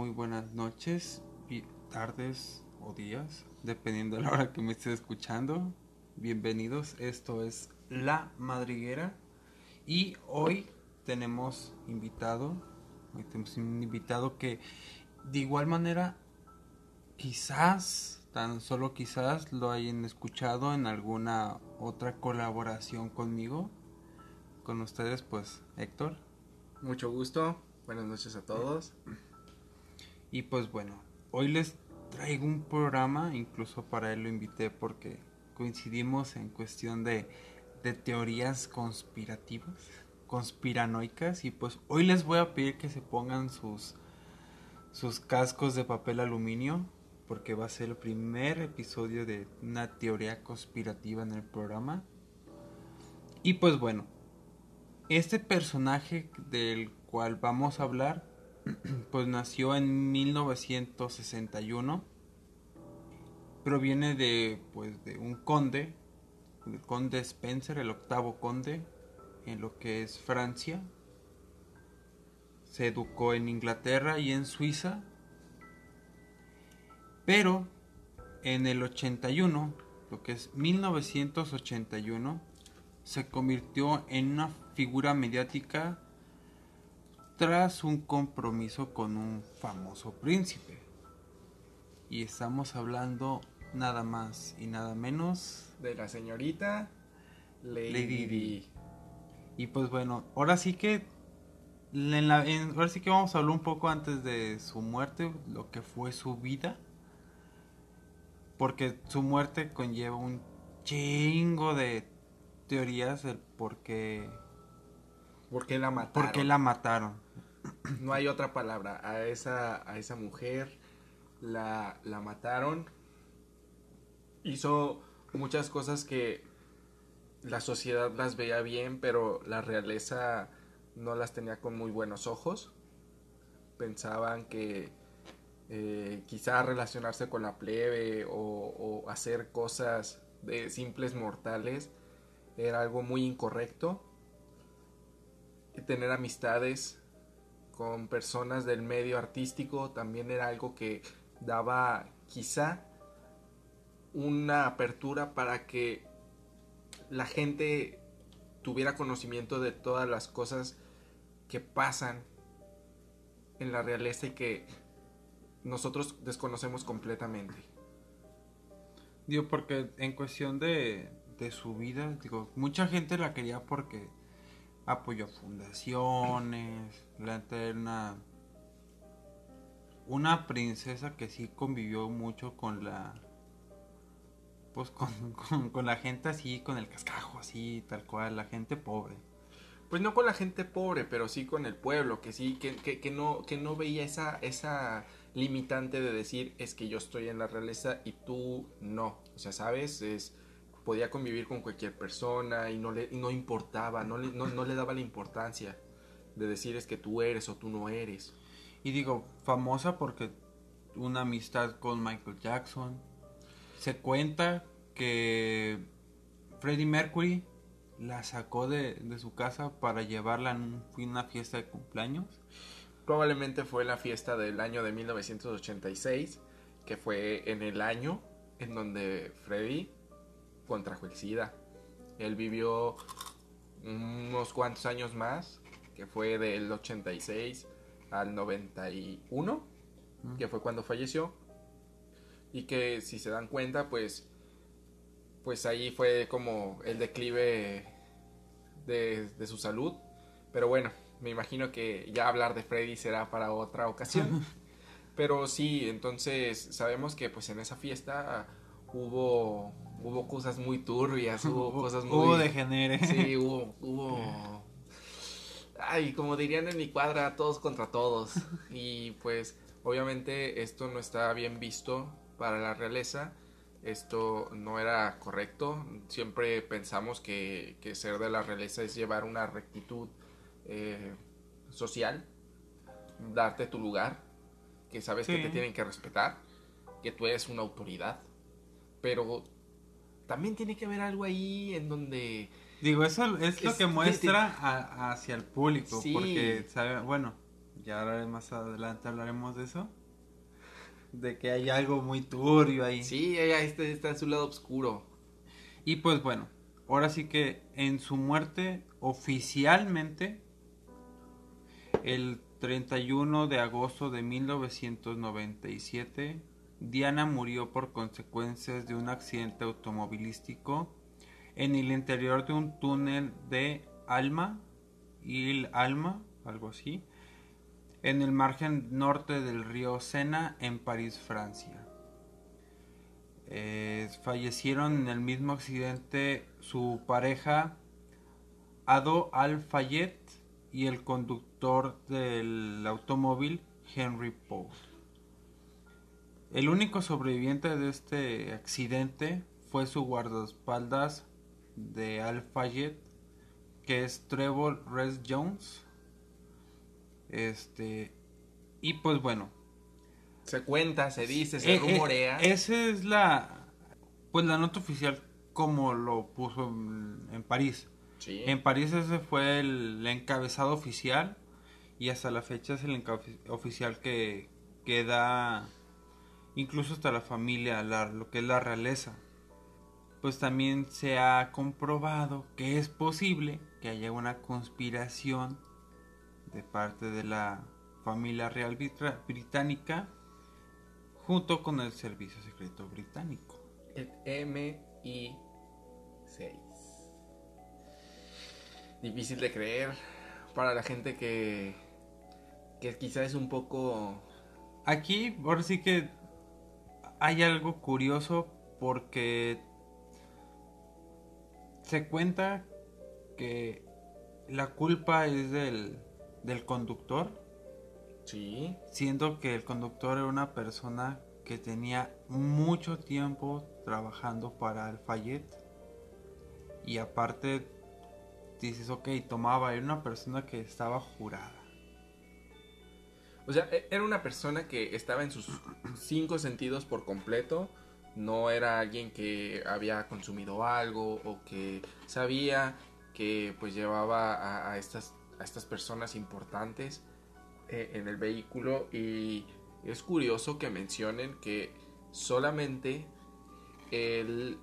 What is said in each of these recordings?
Muy buenas noches, tardes o días, dependiendo de la hora que me estés escuchando. Bienvenidos, esto es La Madriguera y hoy tenemos invitado, hoy tenemos un invitado que de igual manera quizás, tan solo quizás lo hayan escuchado en alguna otra colaboración conmigo. Con ustedes pues Héctor. Mucho gusto, buenas noches a todos. Y pues bueno, hoy les traigo un programa, incluso para él lo invité porque coincidimos en cuestión de, de teorías conspirativas, conspiranoicas, y pues hoy les voy a pedir que se pongan sus, sus cascos de papel aluminio, porque va a ser el primer episodio de una teoría conspirativa en el programa. Y pues bueno, este personaje del cual vamos a hablar pues nació en 1961. Proviene de, pues, de un conde, el conde Spencer, el octavo conde, en lo que es Francia. Se educó en Inglaterra y en Suiza. Pero en el 81, lo que es 1981, se convirtió en una figura mediática tras un compromiso con un famoso príncipe. Y estamos hablando nada más y nada menos de la señorita Lady, Lady Di. Y pues bueno, ahora sí que en la- en- ahora sí que vamos a hablar un poco antes de su muerte, lo que fue su vida. Porque su muerte conlleva un chingo de teorías del por qué, ¿Por qué la mataron? por qué la mataron. No hay otra palabra. A esa, a esa mujer la, la mataron. Hizo muchas cosas que la sociedad las veía bien, pero la realeza no las tenía con muy buenos ojos. Pensaban que eh, quizá relacionarse con la plebe o, o hacer cosas de simples mortales era algo muy incorrecto. Y tener amistades con personas del medio artístico también era algo que daba quizá una apertura para que la gente tuviera conocimiento de todas las cosas que pasan en la realeza y que nosotros desconocemos completamente. Digo, porque en cuestión de, de su vida, digo, mucha gente la quería porque apoyó fundaciones, la neta era una, princesa que sí convivió mucho con la, pues con, con, con la gente así, con el cascajo así, tal cual, la gente pobre. Pues no con la gente pobre, pero sí con el pueblo, que sí, que, que, que no, que no veía esa, esa limitante de decir es que yo estoy en la realeza y tú no. O sea, ¿sabes? Es, podía convivir con cualquier persona y no le y no importaba, no le, no, no le daba la importancia de decir es que tú eres o tú no eres. Y digo, famosa porque una amistad con Michael Jackson. Se cuenta que Freddie Mercury la sacó de, de su casa para llevarla en una fiesta de cumpleaños. Probablemente fue la fiesta del año de 1986, que fue en el año en donde Freddy contrajo el SIDA. Él vivió unos cuantos años más, que fue del 86 al 91, que fue cuando falleció. Y que si se dan cuenta, pues pues ahí fue como el declive de, de su salud. Pero bueno, me imagino que ya hablar de Freddy será para otra ocasión. Pero sí, entonces sabemos que pues en esa fiesta hubo hubo cosas muy turbias, hubo cosas muy Hubo degenere. Sí, hubo hubo Ay, como dirían en mi cuadra, todos contra todos. Y pues obviamente esto no está bien visto para la realeza. Esto no era correcto. Siempre pensamos que, que ser de la realeza es llevar una rectitud eh, social, darte tu lugar, que sabes que te tienen que respetar, que tú eres una autoridad. Pero también tiene que haber algo ahí en donde Digo, eso es lo Es- que muestra a- hacia el público. Sí. Porque, sabe, bueno, ya más adelante hablaremos de eso. De que hay algo muy turbio ahí. Sí, ella está, está en su lado oscuro. Y pues bueno, ahora sí que en su muerte oficialmente, el 31 de agosto de 1997, Diana murió por consecuencias de un accidente automovilístico en el interior de un túnel de Alma, Il Alma, algo así, en el margen norte del río Sena, en París, Francia. Eh, fallecieron en el mismo accidente su pareja Ado Al-Fayed y el conductor del automóvil Henry Poe. El único sobreviviente de este accidente fue su guardaespaldas de Al-Fayed, que es Trevor Res Jones. Este, y pues bueno. Se cuenta, se dice, se eh, eh, rumorea. esa es la, pues la nota oficial como lo puso en, París. En París ese fue el, encabezado oficial y hasta la fecha es el encabezado oficial que, que da incluso hasta la familia, lo que es la realeza. Pues también se ha comprobado que es posible que haya una conspiración de parte de la familia real británica junto con el servicio secreto británico. El MI6. Difícil de creer para la gente que, que quizás es un poco... Aquí, ahora sí que hay algo curioso porque se cuenta que la culpa es del, del conductor. Sí. Siendo que el conductor era una persona que tenía mucho tiempo trabajando para el Fayette. Y aparte, dices, ok, tomaba, era una persona que estaba jurada. O sea, e-, era una persona que estaba en sus cinco sentidos por completo. No era alguien que había consumido algo o que sabía que pues llevaba a, estas, a estas personas importantes eh, en el vehículo. Y es curioso que mencionen que solamente el,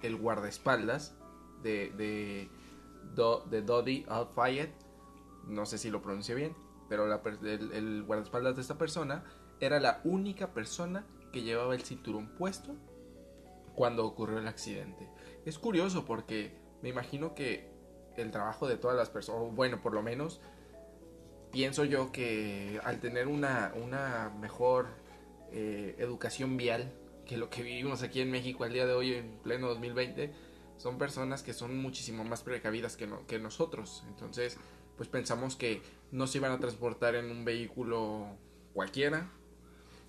el guardaespaldas de, de, de Al-Fayed, no sé si lo pronuncie bien, pero el, guardaespaldas de esta persona era la única persona que llevaba el cinturón puesto cuando ocurrió el accidente. Es curioso porque me imagino que el trabajo de todas las personas, bueno, por lo menos pienso yo que al tener una, una mejor eh, educación vial que lo que vivimos aquí en México al día de hoy en pleno 2020, son personas que son muchísimo más precavidas que, que nosotros. Entonces, pues pensamos que no se iban a transportar en un vehículo cualquiera,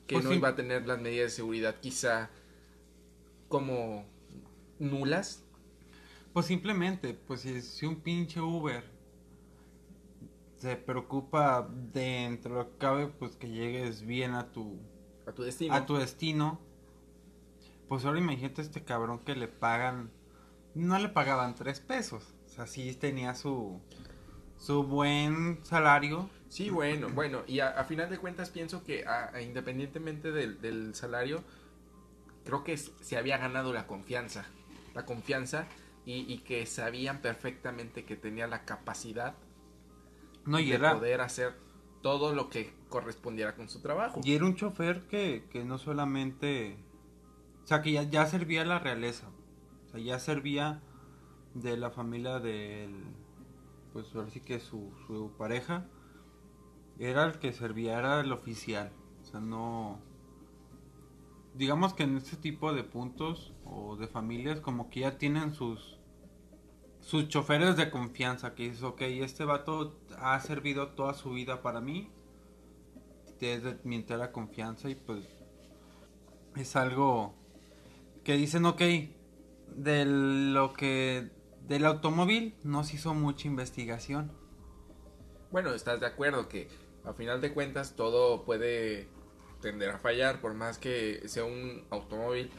que pues no iba a tener las medidas de seguridad quizá como nulas. Pues simplemente, pues si, un pinche Uber se preocupa dentro de lo que cabe, pues que llegues bien a tu, a tu destino. A tu destino. Pues ahora imagínate este cabrón que le pagan, no le pagaban tres pesos. O sea, sí tenía su, su buen salario. Sí, bueno, bueno, y a, final de cuentas pienso que independientemente del, salario, creo que se había ganado la confianza, la confianza y, que sabían perfectamente que tenía la capacidad no, y de poder hacer todo lo que correspondiera con su trabajo. Y era un chofer que, que no solamente, o sea, que ya, ya servía a la realeza, o sea, ya servía de la familia del pues ahora sí que su, su pareja era el que servía, era el oficial. O sea, no... Digamos que en este tipo de puntos o de familias como que ya tienen sus sus choferes de confianza que dices, ok, este vato ha servido toda su vida para mí, desde mi entera confianza y pues es algo que dicen, ok, de lo que del automóvil no se hizo mucha investigación. Bueno, estás de acuerdo que a final de cuentas todo puede tender a fallar, por más que sea un automóvil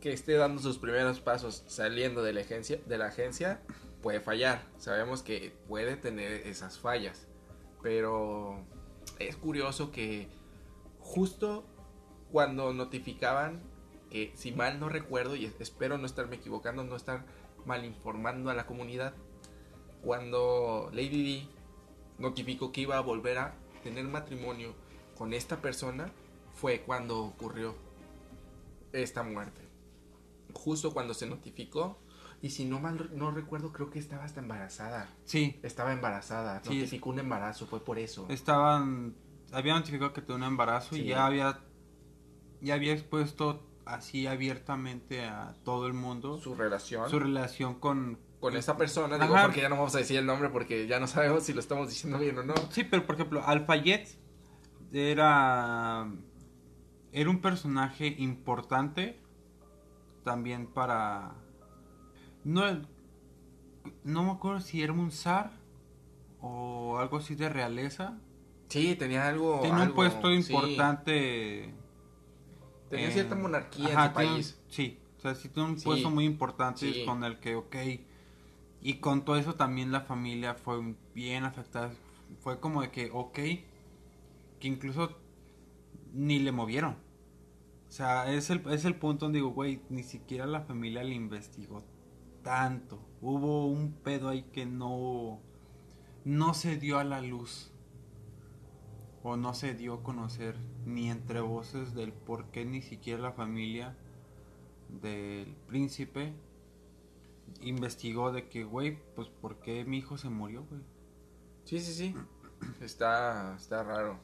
que esté dando sus primeros pasos saliendo de la agencia, de la agencia puede fallar. Sabemos que puede tener esas fallas, pero es curioso que justo cuando notificaban que si mal no recuerdo y espero no estarme equivocando, no estar mal informando a la comunidad, cuando Lady D notificó que iba a volver a tener matrimonio con esta persona, fue cuando ocurrió esta muerte. Justo cuando se notificó, y si no mal no recuerdo, creo que estaba hasta embarazada. Sí. Estaba embarazada. Sí. Notificó un embarazo, fue por eso. Estaban. Había notificado que tenía un embarazo Sí. y ya había. Ya había expuesto así abiertamente a todo el mundo Su relación su relación con. con esta persona, digo, Ajá. porque ya no vamos a decir el nombre porque ya no sabemos si lo estamos diciendo bien o no. Sí, pero por ejemplo, Alfayet era. Era un personaje importante también para. No, no me acuerdo si era un zar o algo así de realeza. Sí, tenía algo. Tiene un puesto sí. Tenía en- cierta monarquía Ajá, en su país. Sí, o sea, sí tiene un Sí, puesto muy importante sí. con el que, ok. Y con todo eso también la familia fue bien afectada. Fue como de que, ok, que incluso ni le movieron. O sea, es el, es el punto donde digo, güey, ni siquiera la familia le investigó tanto. Hubo un pedo ahí que no, no se dio a la luz. O no se dio a conocer ni entre voces del por qué ni siquiera la familia del príncipe investigó de que, güey, pues por qué mi hijo se murió, güey. Sí, sí, sí. Está, está raro.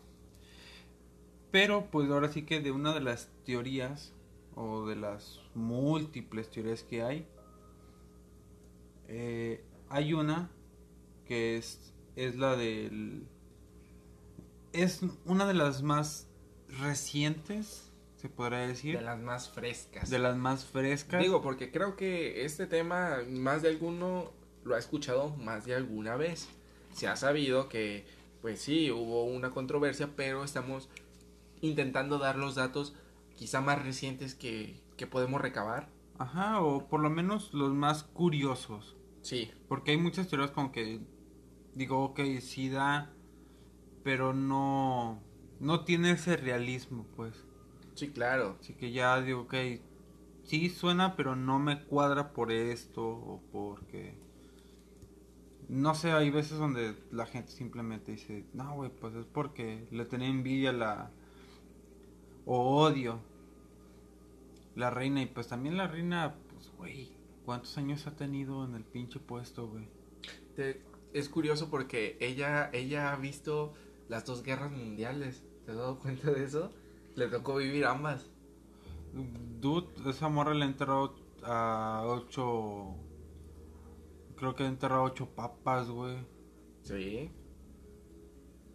Pero pues ahora sí que de una de las teorías o de las múltiples teorías que hay, eh, hay una que es, es la del... Es una de las más recientes, se podrá decir, De las más frescas. de las más frescas. Digo, porque creo que este tema más de alguno lo ha escuchado más de alguna vez. Se ha sabido que, pues sí, hubo una controversia, pero estamos intentando dar los datos quizá más recientes que, que podemos recabar. Ajá, o por lo menos los más curiosos. Sí, Porque hay muchas teorías como que digo, ok, sí da, pero no, no tiene ese realismo, pues. sí, claro. Así que ya digo, ok, sí suena, pero no me cuadra por esto o porque... No sé, hay veces donde la gente simplemente dice, no, güey, pues es porque le tenía envidia la... o odio la reina. Y pues también la reina, pues, güey, ¿cuántos años ha tenido en el pinche puesto, güey? Es curioso porque ella, ella ha visto las dos guerras mundiales. ¿Te has dado cuenta de eso? Le tocó vivir ambas. Dude, esa morra le ha enterrado a ocho. Creo que ha enterrado ocho papas, güey. Sí.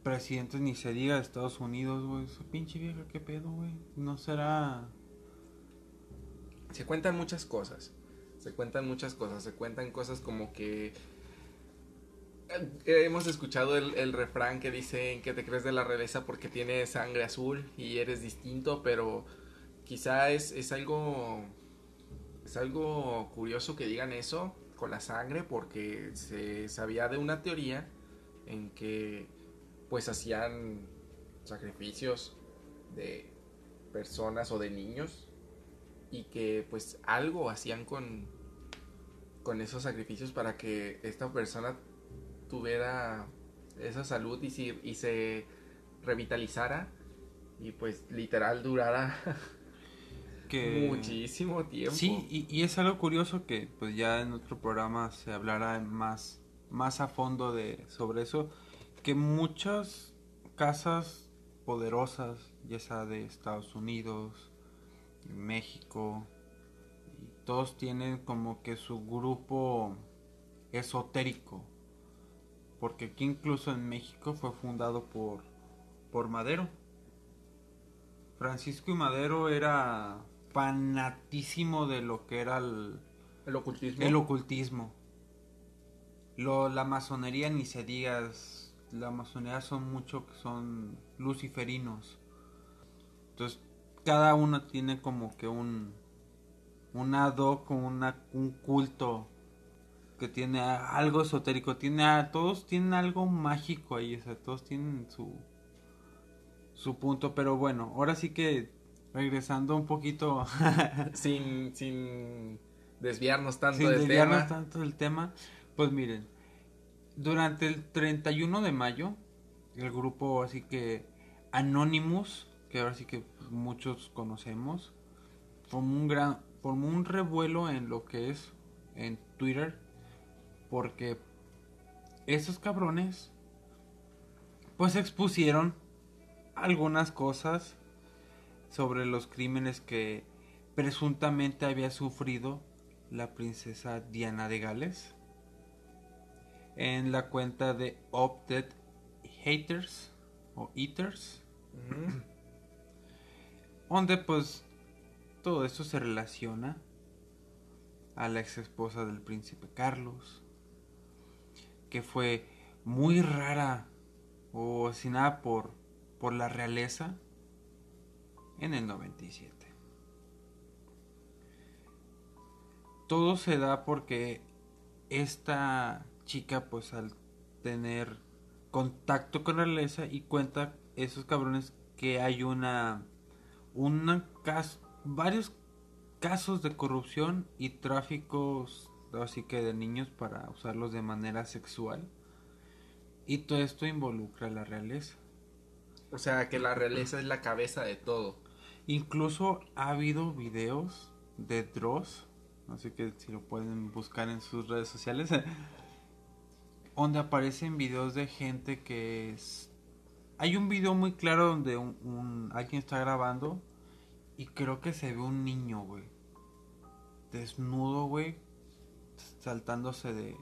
Presidentes ni se diga de Estados Unidos, güey. Esa pinche vieja, qué pedo, güey. No será. Se cuentan muchas cosas. Se cuentan muchas cosas. Se cuentan cosas como que. Eh, Hemos escuchado el, refrán que dicen que te crees de la realeza porque tienes sangre azul y eres distinto, pero quizá es, es algo. Es algo curioso que digan eso con la sangre porque se sabía de una teoría en que pues hacían sacrificios de personas o de niños y que pues algo hacían con con esos sacrificios para que esta persona tuviera esa salud y, si- y se revitalizara y pues literal durara Que. muchísimo tiempo. Sí, y, y es algo curioso que pues ya en otro programa se hablará más, más a fondo de sobre eso. Que muchas casas poderosas, ya sea de Estados Unidos, México, y todos tienen como que su grupo esotérico. Porque aquí incluso en México fue fundado por, por Madero. Francisco y Madero era fanatísimo de lo que era el, el ocultismo. el ocultismo. Lo, la masonería ni se diga, es- la masonería son mucho que son luciferinos. Entonces, cada uno tiene como que un un ad hoc, una, un culto que tiene algo esotérico, tiene a- todos tienen algo mágico ahí, o sea, todos tienen su su punto, pero bueno, ahora sí que regresando un poquito sin, sin desviarnos tanto sin del desviarnos tema. tanto del tema, pues miren, durante el 31 de mayo, el grupo así que Anonymous, que ahora sí que muchos conocemos, formó un gran, formó un revuelo en lo que es en Twitter, porque esos cabrones, pues expusieron algunas cosas sobre los crímenes que presuntamente había sufrido la princesa Diana de Gales en la cuenta de Opted Haters o Eaters donde pues todo esto se relaciona a la ex esposa del príncipe Carlos que fue muy rara o asesinada por por la realeza en el 97 todo se da porque esta chica pues al tener contacto con la realeza y cuenta esos cabrones que hay una una varios casos de corrupción y tráficos así que de niños para usarlos de manera sexual y todo esto involucra a la realeza O sea, que la realeza es la cabeza de todo. incluso ha habido videos de Dross así que si lo pueden buscar en sus redes sociales donde aparecen videos de gente que es hay un video muy claro donde un, un- alguien está grabando y creo que se ve un niño, güey. Desnudo, güey, saltándose de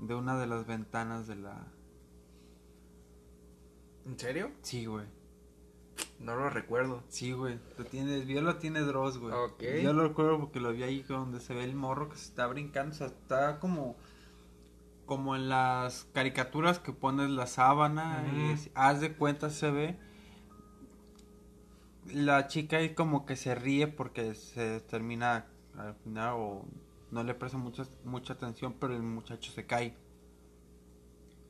de una de las ventanas de la ¿En serio? Sí, güey. No lo recuerdo. Sí, güey. Lo tiene, video lo tiene Dross, güey. Ok. Yo lo recuerdo porque lo vi ahí donde se ve el morro que se está brincando. O sea, está como. Como en las caricaturas que pones la sábana y haz de cuenta se ve. La chica ahí como que se ríe porque se termina al final o no le presta mucha, mucha atención, pero el muchacho se cae.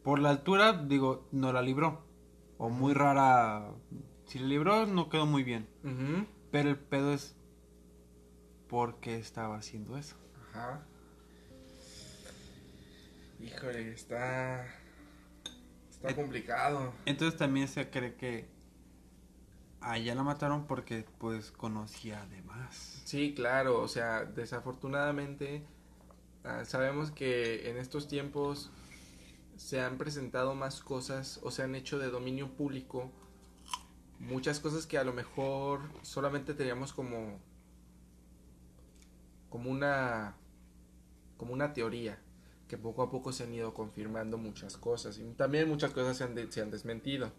Por la altura, digo, no la libró. O muy rara. Si la libró, no quedó muy bien. Pero el pedo es por qué estaba haciendo eso. Ajá. Híjole, está. Está Eh, complicado. Entonces también se cree que a ella la mataron porque pues conocía además. Sí, claro, o sea, desafortunadamente ah, sabemos que en estos tiempos se han presentado más cosas o se han hecho de dominio público muchas cosas que a lo mejor solamente teníamos como como una como una teoría que poco a poco se han ido confirmando muchas cosas y también muchas cosas se han, se han desmentido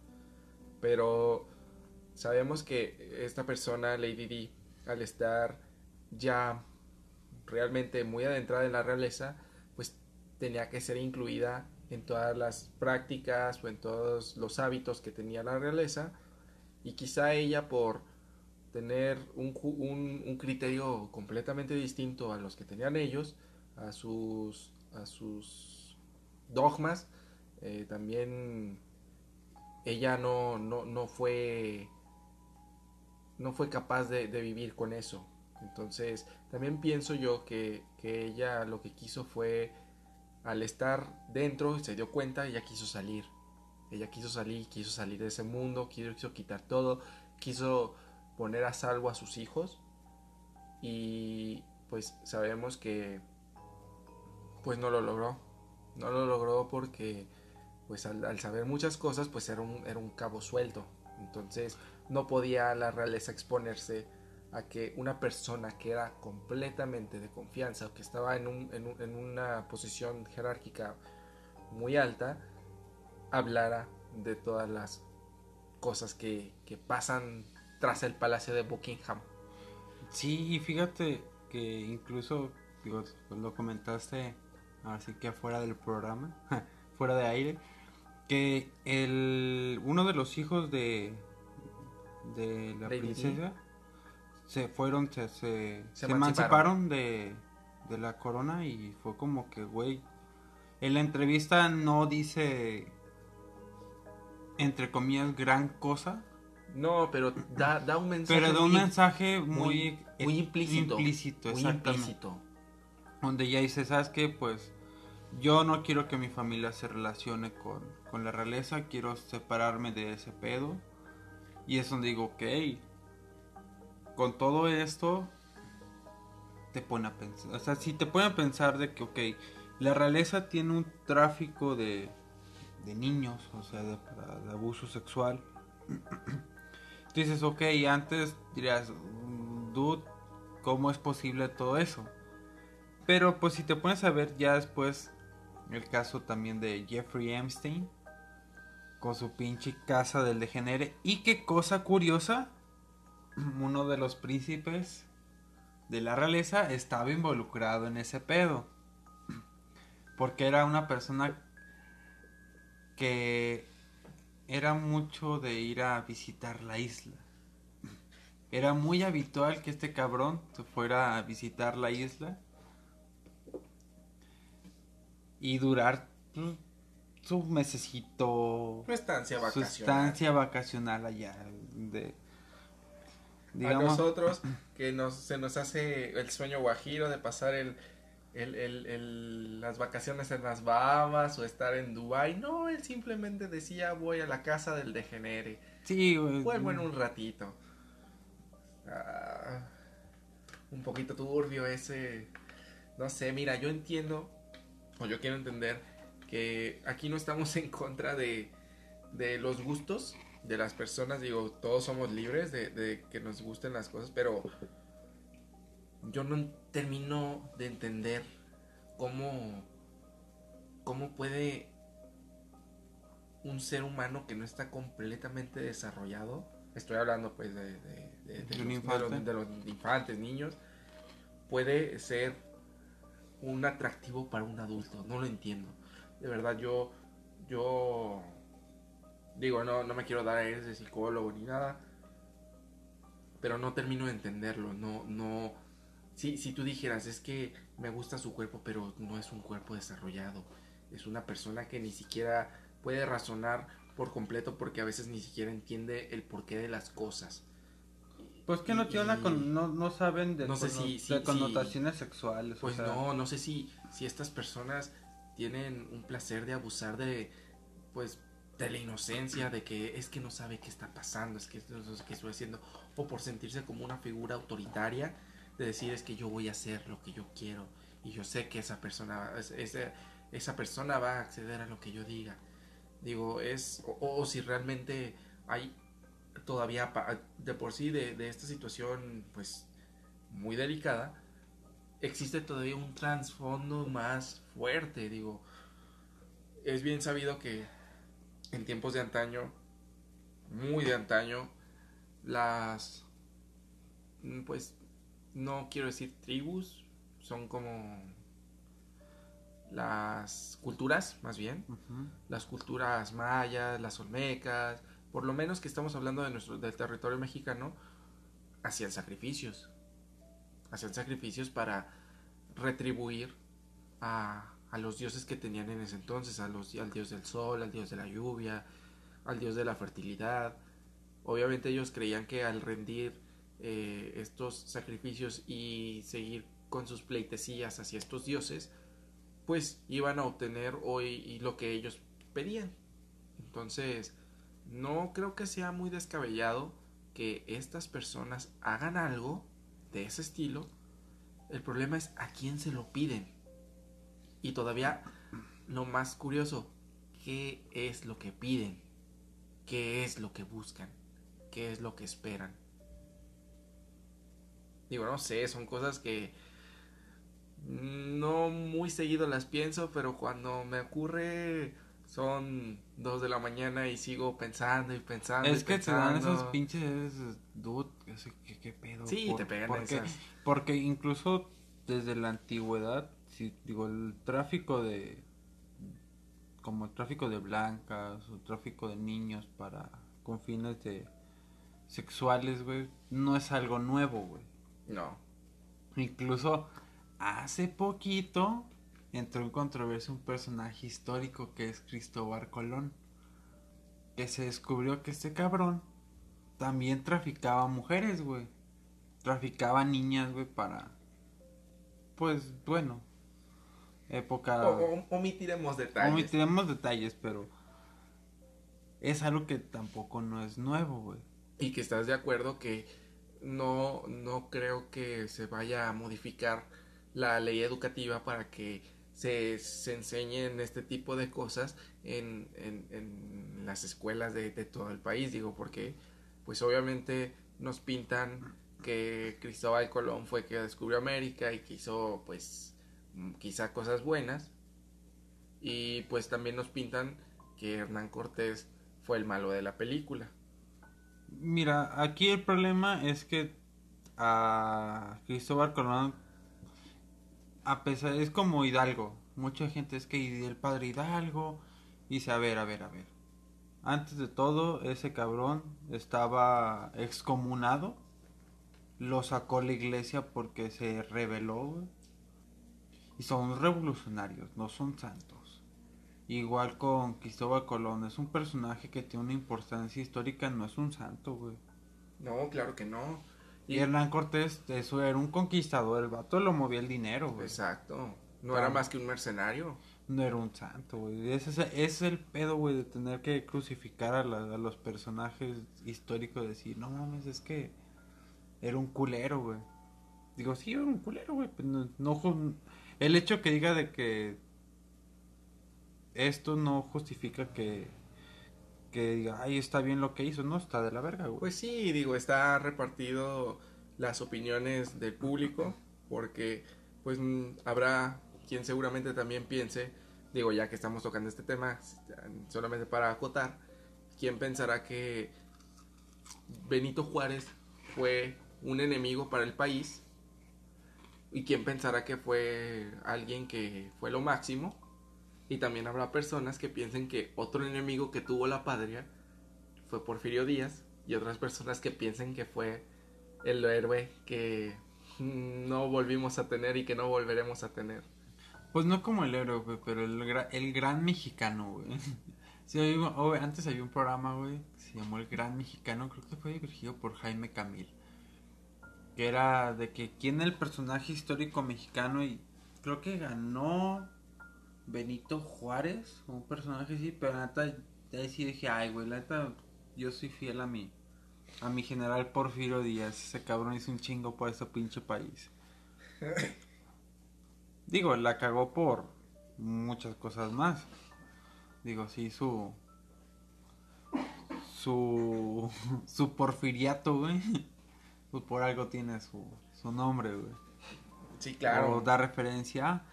pero sabemos que esta persona Lady D al estar ya realmente muy adentrada en la realeza pues tenía que ser incluida en todas las prácticas o en todos los hábitos que tenía la realeza y quizá ella por tener un, un, criterio completamente distinto a los que tenían ellos, a sus, a sus dogmas, eh, también ella no, no, no fue no fue capaz de vivir con eso. Entonces, también pienso yo que, que ella lo que quiso fue, al estar dentro, se dio cuenta, ella quiso salir. Ella quiso salir, quiso salir de ese mundo, quiso, quiso quitar todo, quiso poner a salvo a sus hijos. Y pues sabemos que pues no lo logró. No lo logró porque pues al, al saber muchas cosas pues era un, era un cabo suelto. Entonces no podía la realeza exponerse a que una persona que era completamente de confianza o que estaba en, un- en un- en una posición jerárquica muy alta hablara de todas las cosas que, que pasan tras el palacio de Buckingham. Sí, y fíjate que incluso, digo, lo comentaste así que afuera del programa, fuera de aire, que el uno de los hijos de de la princesa se fueron, se, se, Se se emanciparon de, de la corona y fue como que, güey, en la entrevista no dice, entre comillas, gran cosa, No, pero da, da un mensaje. Pero da un muy- mensaje muy, muy implícito. implícito, muy implícito. Donde ya dice, ¿sabes qué? Pues yo no quiero que mi familia se relacione con, con la realeza, quiero separarme de ese pedo. Y es donde digo, ok, con todo esto te pone a pensar, o sea, si te pone a pensar de que, ok, la realeza tiene un tráfico de, de niños, o sea, de, abuso sexual. Dices, ok, antes dirías, "Mm, dude, ¿cómo es posible todo eso? Pero pues si te pones a ver ya después el caso también de Jeffrey Epstein con su pinche casa del degenere y qué cosa curiosa, uno de los príncipes de la realeza estaba involucrado en ese pedo. Porque era una persona que era mucho de ir a visitar la isla. Era muy habitual que este cabrón se fuera a visitar la isla y durar pues, su mesecito, Una estancia su vacacional. estancia vacacional allá. De, A nosotros, que nos, se nos hace el sueño guajiro de pasar el, el- el- el- las vacaciones en las Bahamas o estar en Dubai. No, él simplemente decía voy a la casa del degenere. sí, Vuelvo en un ratito. Ah, un poquito turbio ese. No sé, mira, yo entiendo, o yo quiero entender, que aquí no estamos en contra de, de los gustos de las personas. Digo, todos somos libres de, de que nos gusten las cosas, pero yo no termino de entender cómo, cómo puede un ser humano que no está completamente desarrollado, estoy hablando pues de, de- de- los, los infantes, niños, puede ser un atractivo para un adulto, no lo entiendo. De verdad yo, yo digo, no, no me quiero dar aires de psicólogo ni nada, pero no termino de entenderlo, no, no, si, si tú dijeras, es que me gusta su cuerpo, pero no es un cuerpo desarrollado, es una persona que ni siquiera puede razonar por completo porque a veces ni siquiera entiende el porqué de las cosas. Pues que no tiene con- no, no saben de, No sé si- de si- connotaciones sexuales. o Pues sea, no, no sé si, si estas personas tienen un placer de abusar de, pues, de la inocencia, de que es que no sabe qué está pasando, es que esto es lo que estoy haciendo, o por sentirse como una figura autoritaria, de decir es que yo voy a hacer lo que yo quiero, y yo sé que esa persona, es- ese- esa persona va a acceder a lo que yo diga. Digo, es, o, o si realmente hay todavía de por sí de, de esta situación, pues, muy delicada, existe todavía un trasfondo más fuerte, digo. Es bien sabido que en tiempos de antaño, muy de antaño, las, mm, pues, no quiero decir tribus, son como las culturas, más bien, las culturas mayas, las olmecas, por lo menos que estamos hablando de nuestro, del territorio mexicano, hacían sacrificios. Hacían sacrificios para retribuir a, a los dioses que tenían en ese entonces, a los, al dios del sol, al dios de la lluvia, al dios de la fertilidad. Obviamente ellos creían que al rendir eh, estos sacrificios y seguir con sus pleitesías hacia estos dioses, pues iban a obtener hoy lo que ellos pedían. Entonces, no creo que sea muy descabellado que estas personas hagan algo de ese estilo. El problema es a quién se lo piden. Y todavía lo más curioso, ¿qué es lo que piden? ¿Qué es lo que buscan? ¿Qué es lo que esperan? Digo, no sé, son cosas que no muy seguido las pienso, pero cuando me ocurre son dos de la mañana y sigo pensando y pensando. Es y que te dan pensando. esos pinches dude, qué pedo. Sí, Por- te pegan porque, esas. porque incluso desde la antigüedad, si digo el tráfico de como el tráfico de blancas o tráfico de niños para con fines de sexuales, güey, no es algo nuevo, güey. No. Incluso hace poquito entró en controversia un personaje histórico que es Cristóbal Colón. Que se descubrió que este cabrón también traficaba mujeres, güey. Traficaba niñas, güey, para... Pues, bueno. Época... O, omitiremos detalles. Omitiremos detalles, pero... Es algo que tampoco no es nuevo, güey. Y que estás de acuerdo que no, no creo que se vaya a modificar la ley educativa para que se, se enseñen este tipo de cosas en, en, en las escuelas de, de, todo el país, digo, porque pues obviamente nos pintan que Cristóbal Colón fue que descubrió América y que hizo pues quizá cosas buenas y pues también nos pintan que Hernán Cortés fue el malo de la película. Mira, aquí el problema es que a Cristóbal Colón, a pesar, es como Hidalgo. Mucha gente es que el padre Hidalgo dice, a ver, a ver, a ver. Antes de todo, ese cabrón estaba excomunado. Lo sacó la iglesia porque se rebeló. Y son revolucionarios, no son santos. Igual con Cristóbal Colón, es un personaje que tiene una importancia histórica, no es un santo, güey. No, claro que no. Y, Hernán Cortés, eso era un conquistador, el vato lo movía el dinero, güey. Exacto. No era más que un mercenario. No era un santo, güey. Ese, es el pedo, güey, de tener que crucificar a, a los personajes históricos. Decir, no mames, es que era un culero, güey. Digo, sí, era un culero, güey. no, no, el hecho que diga de que esto no justifica que que diga, ay, está bien lo que hizo, no, está de la verga, güey. Pues sí, digo, está repartido las opiniones del público, porque pues habrá quien seguramente también piense, digo, ya que estamos tocando este tema, solamente para acotar, quien pensará que Benito Juárez fue un enemigo para el país y quien pensará que fue alguien que fue lo máximo y también habrá personas que piensen que otro enemigo que tuvo la patria fue Porfirio Díaz y otras personas que piensen que fue el héroe que no volvimos a tener y que no volveremos a tener. Pues no como el héroe, pero el, el gran mexicano, güey. Sí, antes había un programa, güey, se llamó El Gran Mexicano, creo que fue dirigido por Jaime Camil. Que era de que quién el personaje histórico mexicano y creo que ganó Benito Juárez, un personaje así, pero la neta, ahí sí dije, ay, güey, la neta, yo soy fiel a mi, a mi general Porfirio Díaz, ese cabrón hizo un chingo por ese pinche país. Digo, la cagó por muchas cosas más. Digo, sí, su, su, su porfiriato, güey, pues por algo tiene su, su nombre, güey. Sí, claro. O da referencia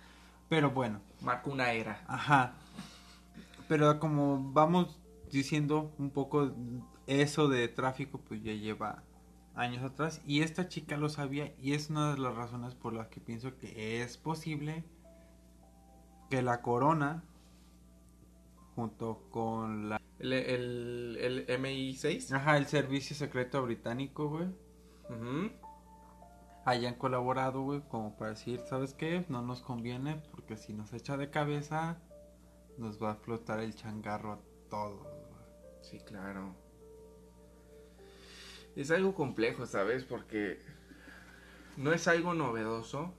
pero bueno. Marca una era. Ajá. Pero como vamos diciendo un poco eso de tráfico, pues ya lleva años atrás. Y esta chica lo sabía y es una de las razones por las que pienso que es posible que la corona, junto con la... El, el, MI6. Ajá, el Servicio Secreto Británico, güey hayan colaborado, güey, como para decir, ¿sabes qué? No nos conviene porque si nos echa de cabeza, nos va a explotar el changarro a todos. Sí, claro. Es algo complejo, ¿sabes? Porque no es algo novedoso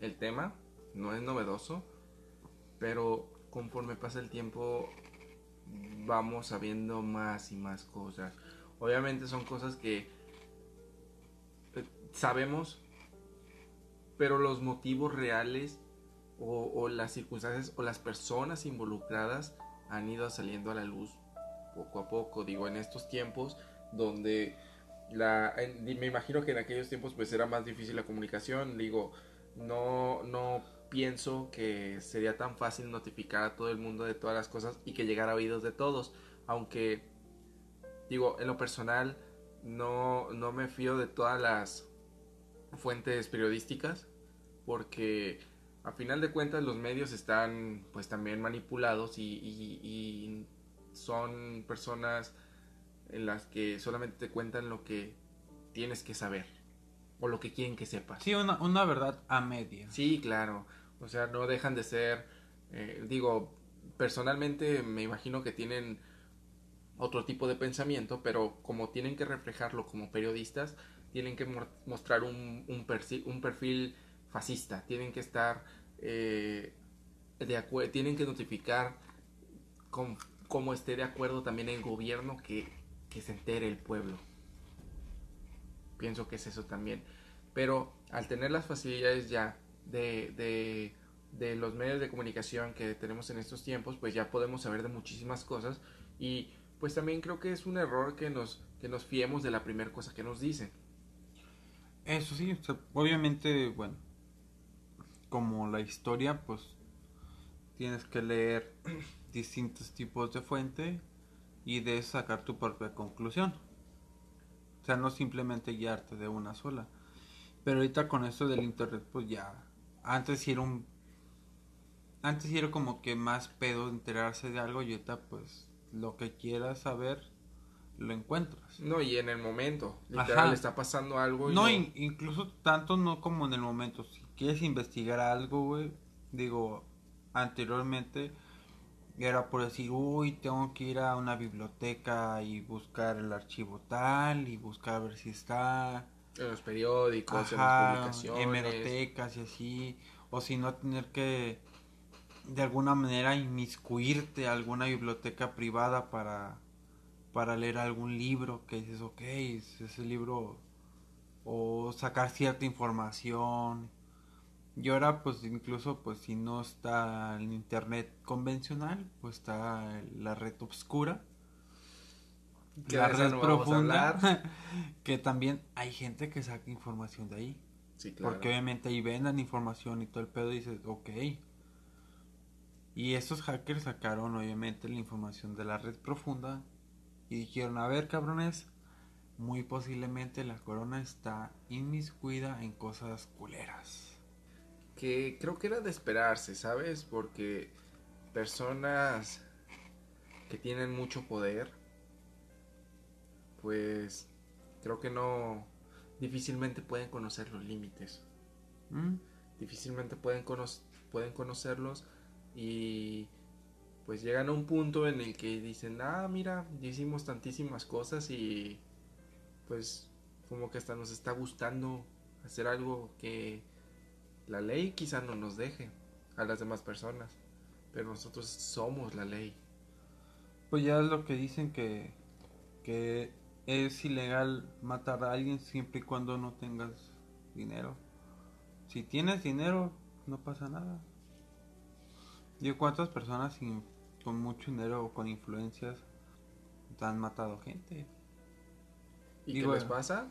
el tema, no es novedoso, pero conforme pasa el tiempo vamos sabiendo más y más cosas. Obviamente son cosas que sabemos pero los motivos reales o, las circunstancias o las personas involucradas han ido saliendo a la luz poco a poco. Digo, en estos tiempos donde la, me imagino que en aquellos tiempos pues era más difícil la comunicación. Digo, no, no pienso que sería tan fácil notificar a todo el mundo de todas las cosas y que llegara a oídos de todos. Aunque, digo, en lo personal no, no me fío de todas las fuentes periodísticas porque a final de cuentas los medios están pues también manipulados y, son personas en las que solamente te cuentan lo que tienes que saber o lo que quieren que sepas. Sí, una, una verdad a media. Sí, claro. O sea, no dejan de ser, eh, digo, personalmente me imagino que tienen otro tipo de pensamiento, pero como tienen que reflejarlo como periodistas, tienen que mostrar un, perfil fascista, tienen que estar eh, de acuerdo, tienen que notificar como esté de acuerdo también el gobierno que, que se entere el pueblo. Pienso que es eso también. Pero al tener las facilidades ya de, de, de los medios de comunicación que tenemos en estos tiempos, pues ya podemos saber de muchísimas cosas y pues también creo que es un error que nos, que nos fiemos de la primera cosa que nos dicen. Eso sí, obviamente, bueno, como la historia, pues tienes que leer distintos tipos de fuente y de sacar tu propia conclusión. O sea, no simplemente guiarte de una sola. Pero ahorita con esto del internet, pues ya. Antes era un. Antes era como que más pedo enterarse de algo y ahorita, pues lo que quieras saber lo encuentras. No, y en el momento, literal, está pasando algo. no, incluso tanto no como en el momento. Si quieres investigar algo, güey, digo, anteriormente era por decir, uy, tengo que ir a una biblioteca y buscar el archivo tal y buscar a ver si está. En los periódicos, en las publicaciones. Hemerotecas y así. O si no, tener que de alguna manera inmiscuirte a alguna biblioteca privada para, para leer algún libro que dices, ok, ese libro o sacar cierta información. Y ahora pues incluso pues si no está el internet convencional, pues está la red obscura. La red profunda. que también hay gente que saca información de ahí. Porque obviamente ahí vendan información y todo el pedo y dices, ok, y estos hackers sacaron obviamente la información de la red profunda y dijeron, a ver cabrones, muy posiblemente la corona está inmiscuida en cosas culeras. Que creo que era de esperarse, ¿sabes? Porque personas que tienen mucho poder, pues creo que no, difícilmente pueden conocer los límites. ¿Mm? Difícilmente pueden, pueden conocerlos y pues llegan a un punto en el que dicen, ah, mira, hicimos tantísimas cosas y pues como que hasta nos está gustando hacer algo que la ley quizá no nos deje a las demás personas, pero nosotros somos la ley. Pues ya es lo que dicen que, que es ilegal matar a alguien siempre y cuando no tengas dinero. Si tienes dinero, no pasa nada. Digo, ¿cuántas personas con mucho dinero o con influencias han matado gente? ¿Y qué les pasa?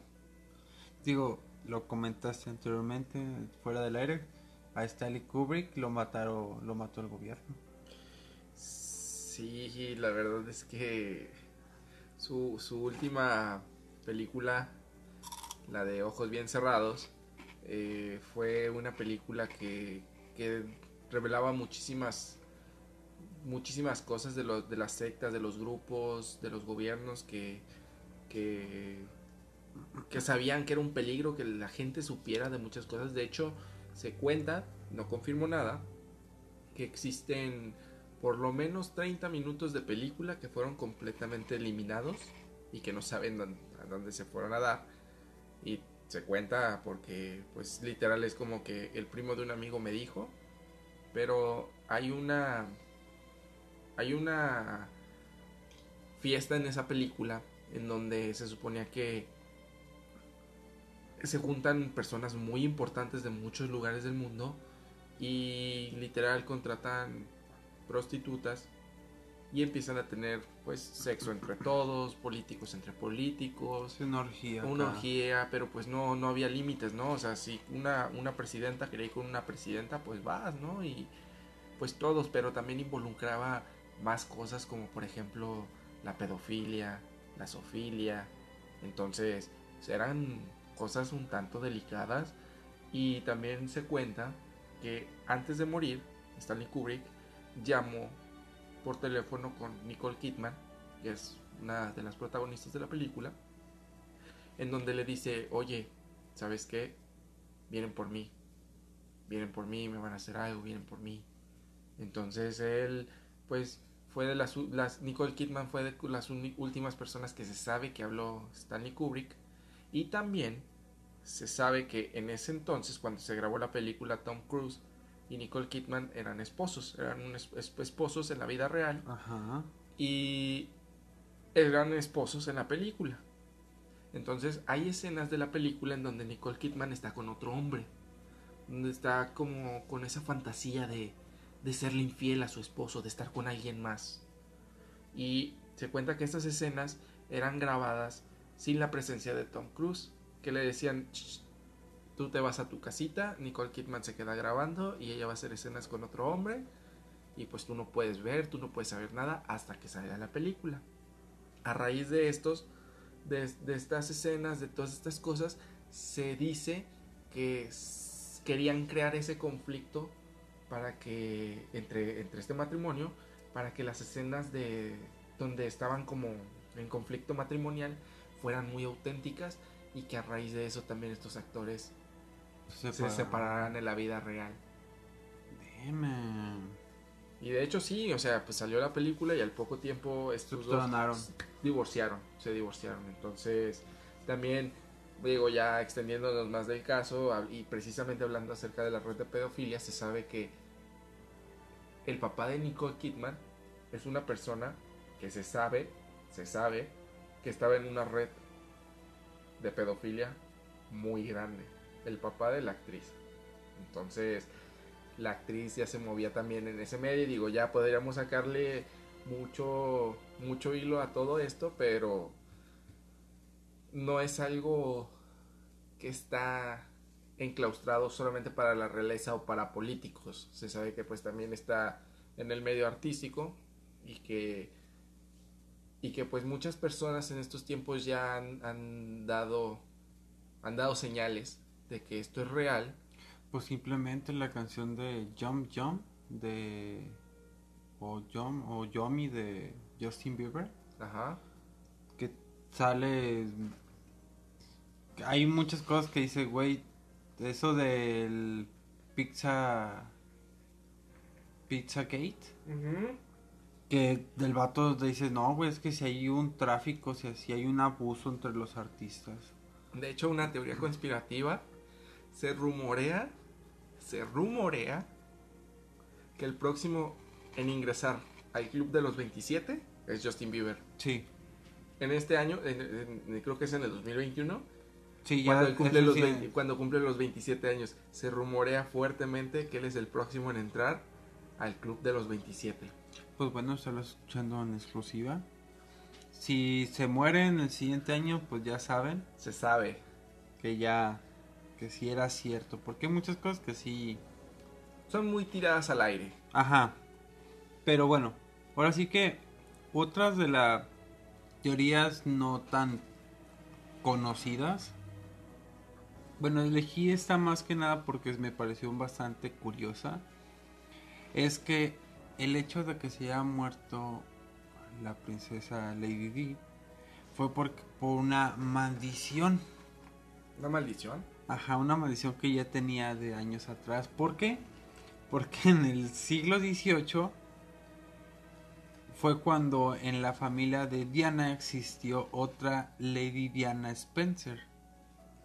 Digo, lo comentaste anteriormente, fuera del aire, a Stanley Kubrick lo mataron, lo mató el gobierno. Sí, la verdad es que su, su última película, la de Ojos Bien Cerrados, eh, fue una película que, que revelaba muchísimas muchísimas cosas de, los, de las sectas, de los grupos, de los gobiernos que, que, que sabían que era un peligro que la gente supiera de muchas cosas. De hecho, se cuenta, no confirmo nada, que existen por lo menos 30 minutos de película que fueron completamente eliminados y que no saben a dónde se fueron a dar. Y se cuenta porque, pues, literal es como que el primo de un amigo me dijo pero hay una. Hay una fiesta en esa película en donde se suponía que se juntan personas muy importantes de muchos lugares del mundo y literal contratan prostitutas y empiezan a tener pues sexo entre todos, políticos entre políticos, una orgía, una orgía, pero pues no no había límites, ¿no? O sea, si una una presidenta quería ir con una presidenta, pues vas, ¿no? Y pues todos, pero también involucraba más cosas como por ejemplo la pedofilia, la zoofilia. Entonces, eran cosas un tanto delicadas y también se cuenta que antes de morir, Stanley Kubrick llamó por teléfono con Nicole Kidman, que es una de las protagonistas de la película, en donde le dice, oye, ¿sabes qué? Vienen por mí, vienen por mí, me van a hacer algo, vienen por mí. Entonces él, pues, fue de las, las Nicole Kidman fue de las últimas personas que se sabe que habló Stanley Kubrick y también se sabe que en ese entonces cuando se grabó la película Tom Cruise y Nicole Kidman eran esposos, eran esposos en la vida real Ajá. y eran esposos en la película. Entonces hay escenas de la película en donde Nicole Kidman está con otro hombre, donde está como con esa fantasía de, de serle infiel a su esposo, de estar con alguien más. Y se cuenta que estas escenas eran grabadas sin la presencia de Tom Cruise, que le decían, tú te vas a tu casita, Nicole Kidman se queda grabando y ella va a hacer escenas con otro hombre y pues tú no puedes ver, tú no puedes saber nada hasta que salga la película. A raíz de estos, de, estas escenas, de todas estas cosas, se dice que querían crear ese conflicto para que entre, entre este matrimonio, para que las escenas de donde estaban como en conflicto matrimonial fueran muy auténticas y que a raíz de eso también estos actores se, separaran en la vida real. Y de hecho sí, o sea, pues salió la película y al poco tiempo estos dos divorciaron, se divorciaron. Entonces, también digo, ya extendiéndonos más del caso y precisamente hablando acerca de la red de pedofilia, se sabe que el papá de Nicole Kidman es una persona que se sabe, se sabe que estaba en una red de pedofilia muy grande. El papá de la actriz. Entonces, la actriz ya se movía también en ese medio y digo, ya podríamos sacarle mucho mucho hilo a todo esto, pero no es algo que está enclaustrado solamente para la realeza o para políticos. Se sabe que pues también está en el medio artístico y que y que pues muchas personas en estos tiempos ya han, han dado han dado señales de que esto es real pues simplemente la canción de Jump Jump de o Jump o Yomi de Justin Bieber. Ajá. Que sale hay muchas cosas que dice, güey, eso del Pizza Pizza Gate. Que del vato dice, no, güey, es que si hay un tráfico, si, si hay un abuso entre los artistas. De hecho, una teoría conspirativa se rumorea se rumorea que el próximo en ingresar al club de los 27 es Justin Bieber. Sí. En este año, creo que es en el 2021. Sí, ya cuando cumple, los cuando cumple los 27 años, se rumorea fuertemente que él es el próximo en entrar al club de los 27. Pues bueno, lo escuchando en exclusiva. Si se muere en el siguiente año, pues ya saben. Se sabe. Que ya que sí era cierto, porque hay muchas cosas que sí son muy tiradas al aire. Ajá. Pero bueno, ahora sí que otras de las teorías no tan conocidas. Bueno, elegí esta más que nada porque me pareció bastante curiosa. Es que el hecho de que se haya muerto la princesa Lady Di fue por, por una maldición. ¿Una maldición? Ajá, una maldición que ya tenía de años atrás. ¿Por qué? Porque en el siglo XVIII fue cuando en la familia de Diana existió otra Lady Diana Spencer,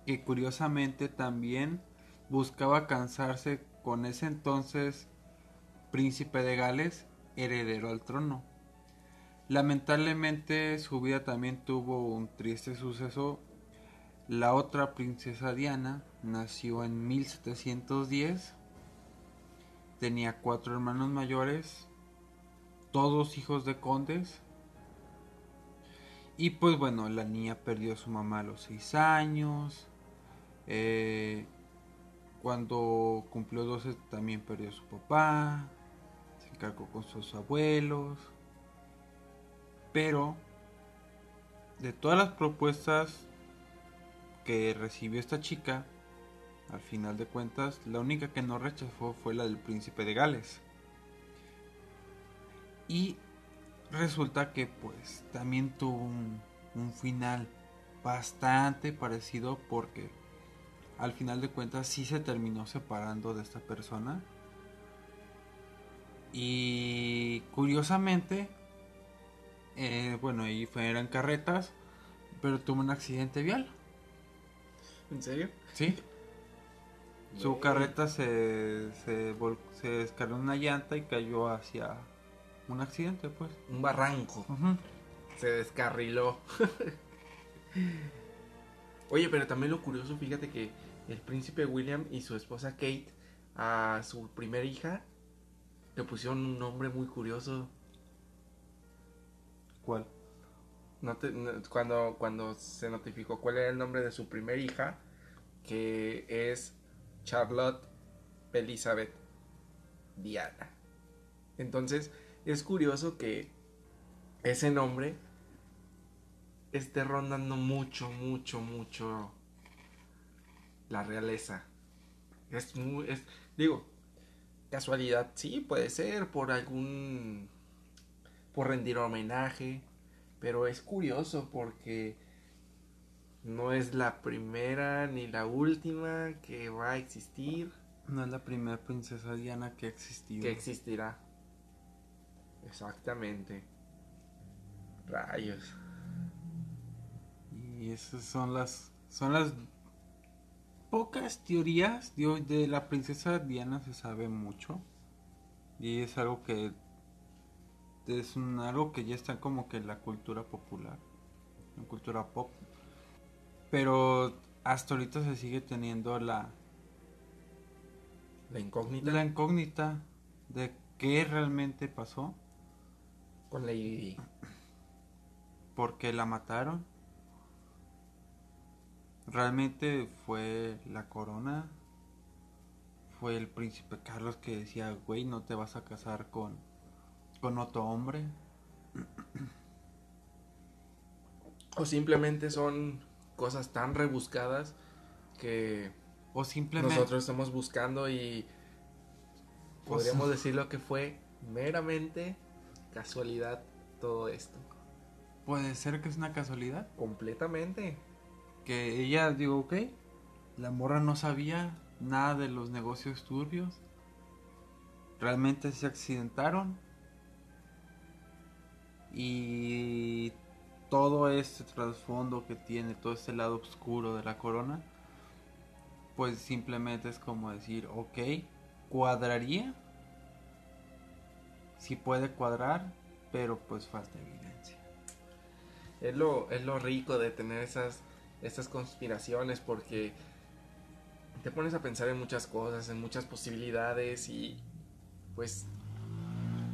que curiosamente también buscaba cansarse con ese entonces príncipe de Gales, heredero al trono. Lamentablemente su vida también tuvo un triste suceso la otra princesa Diana nació en 1710. Tenía cuatro hermanos mayores, todos hijos de condes. Y pues bueno, la niña perdió a su mamá a los seis años. Eh, cuando cumplió 12 también perdió a su papá. Se encargó con sus abuelos. Pero de todas las propuestas que recibió esta chica, al final de cuentas, la única que no rechazó fue la del príncipe de Gales. Y resulta que pues también tuvo un, un final bastante parecido porque al final de cuentas sí se terminó separando de esta persona. Y curiosamente, Eh, bueno, ahí fue, eran carretas, pero tuvo un accidente vial. ¿En serio? Sí. Su carreta se, se, se descargó en una llanta y cayó hacia un accidente, pues. Un barranco. Se descarriló. Oye, pero también lo curioso, fíjate que el príncipe William y su esposa Kate a su primera hija le pusieron un nombre muy curioso. ¿Cuál? Cuando, cuando se notificó cuál era el nombre de su primera hija, que es Charlotte Elizabeth Diana. Entonces, es curioso que ese nombre esté rondando mucho, mucho, mucho la realeza. Es muy, es, digo, casualidad, sí, puede ser, por algún, por rendir homenaje, pero es curioso porque no es la primera ni la última que va a existir, No es la primera princesa Diana que ha existido. que existirá. Exactamente. Rayos. Y esas son las son las pocas teorías de, de la princesa Diana se sabe mucho y es algo que es un, algo que ya está como que en la cultura popular, en cultura pop. Pero hasta ahorita se sigue teniendo la La incógnita la incógnita de qué realmente pasó, con Lady Di. por qué la mataron. Realmente fue la corona. Fue el príncipe Carlos que decía, güey, no te vas a casar con, con otro hombre. O simplemente son cosas tan rebuscadas que O simplemente... nosotros estamos buscando y podríamos decirlo que fue meramente casualidad todo esto. Puede ser que es una casualidad. Completamente. Que ella, digo, ok, la morra no sabía nada de los negocios turbios. Realmente se accidentaron. Y todo este trasfondo que tiene, todo este lado oscuro de la corona, pues simplemente es como decir, ok, cuadraría. Si puede cuadrar, pero pues falta evidencia. Es lo, es lo rico de tener esas, esas conspiraciones porque te pones a pensar en muchas cosas, en muchas posibilidades y pues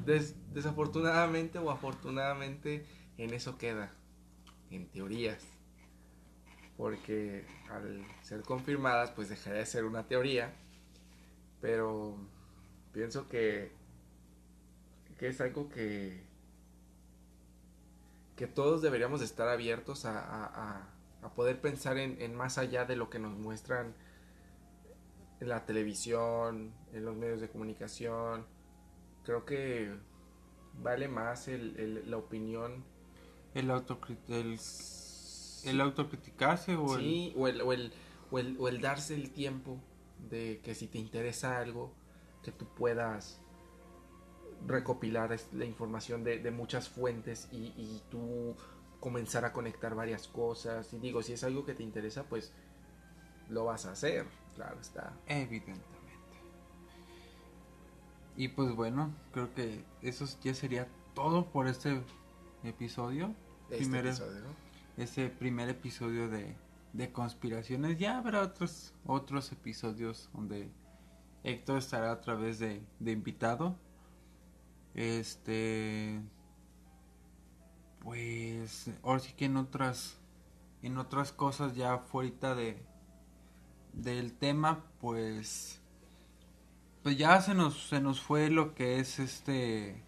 des- desafortunadamente o afortunadamente en eso queda, en teorías. Porque al ser confirmadas pues dejaría de ser una teoría, pero pienso que, que es algo que, que todos deberíamos de estar abiertos a- a poder pensar en, en más allá de lo que nos muestran en la televisión, en los medios de comunicación. Creo que vale más el- el- la opinión. El, autocrit el, el autocriticarse o el... Sí, o el, o, el, o, el, o el darse el tiempo de que si te interesa algo, que tú puedas recopilar la información de, de muchas fuentes y, y tú comenzar a conectar varias cosas. Y digo, si es algo que te interesa, pues lo vas a hacer, claro está. Evidentemente. Y pues bueno, creo que eso ya sería todo por este episodio. Este Primero- episodio. Este primer episodio de, de conspiraciones. Ya habrá otros, otros episodios donde Héctor estará a través de, de invitado. Este. Pues. Ahora sí que en otras. En otras cosas ya fuera de. Del tema, pues. Pues ya se nos, se nos fue lo que es este.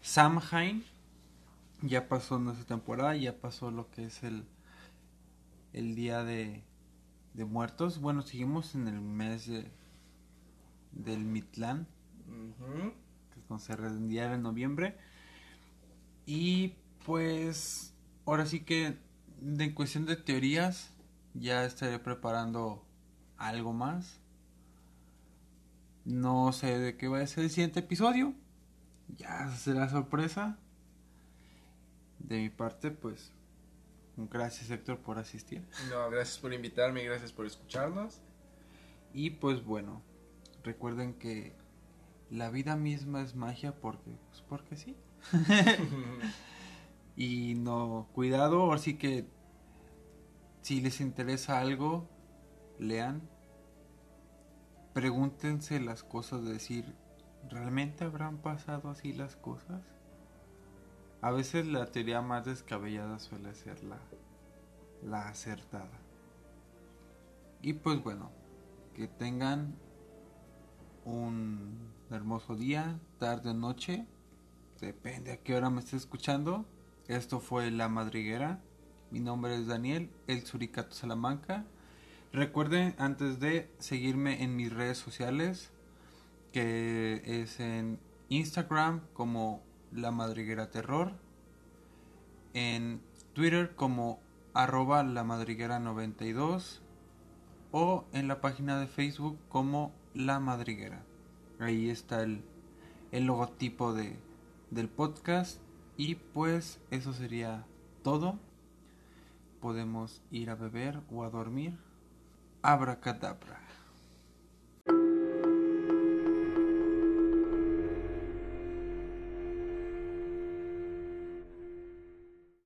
Samhain. Ya pasó nuestra temporada, ya pasó lo que es el. El día de. De muertos. Bueno, seguimos en el mes de, del Mitlán Ujú. que es cuando se rendía en noviembre. Y pues ahora sí que en cuestión de teorías ya estaré preparando algo más. No sé de qué va a ser el siguiente episodio. Ya será sorpresa. de mi parte, pues gracias Héctor por asistir. No, gracias por invitarme y gracias por escucharnos. Y pues bueno, recuerden que la vida misma es magia porque, pues porque sí. y no, cuidado, ahora sí que si les interesa algo, lean, pregúntense las cosas, de decir, ¿realmente habrán pasado así las cosas? A veces la teoría más descabellada suele ser la, la acertada. Y pues bueno, que tengan un hermoso día, tarde o noche, depende a qué hora me esté escuchando. Esto fue La Madriguera. Mi nombre es Daniel, el Suricato Salamanca. Recuerden antes de seguirme en mis redes sociales, que es en Instagram como La Madriguera Terror, en Twitter como arroba La Madriguera 92 o en la página de Facebook como La Madriguera. Ahí está el, el logotipo de, del podcast y pues eso sería todo. Podemos ir a beber o a dormir. Abracadabra.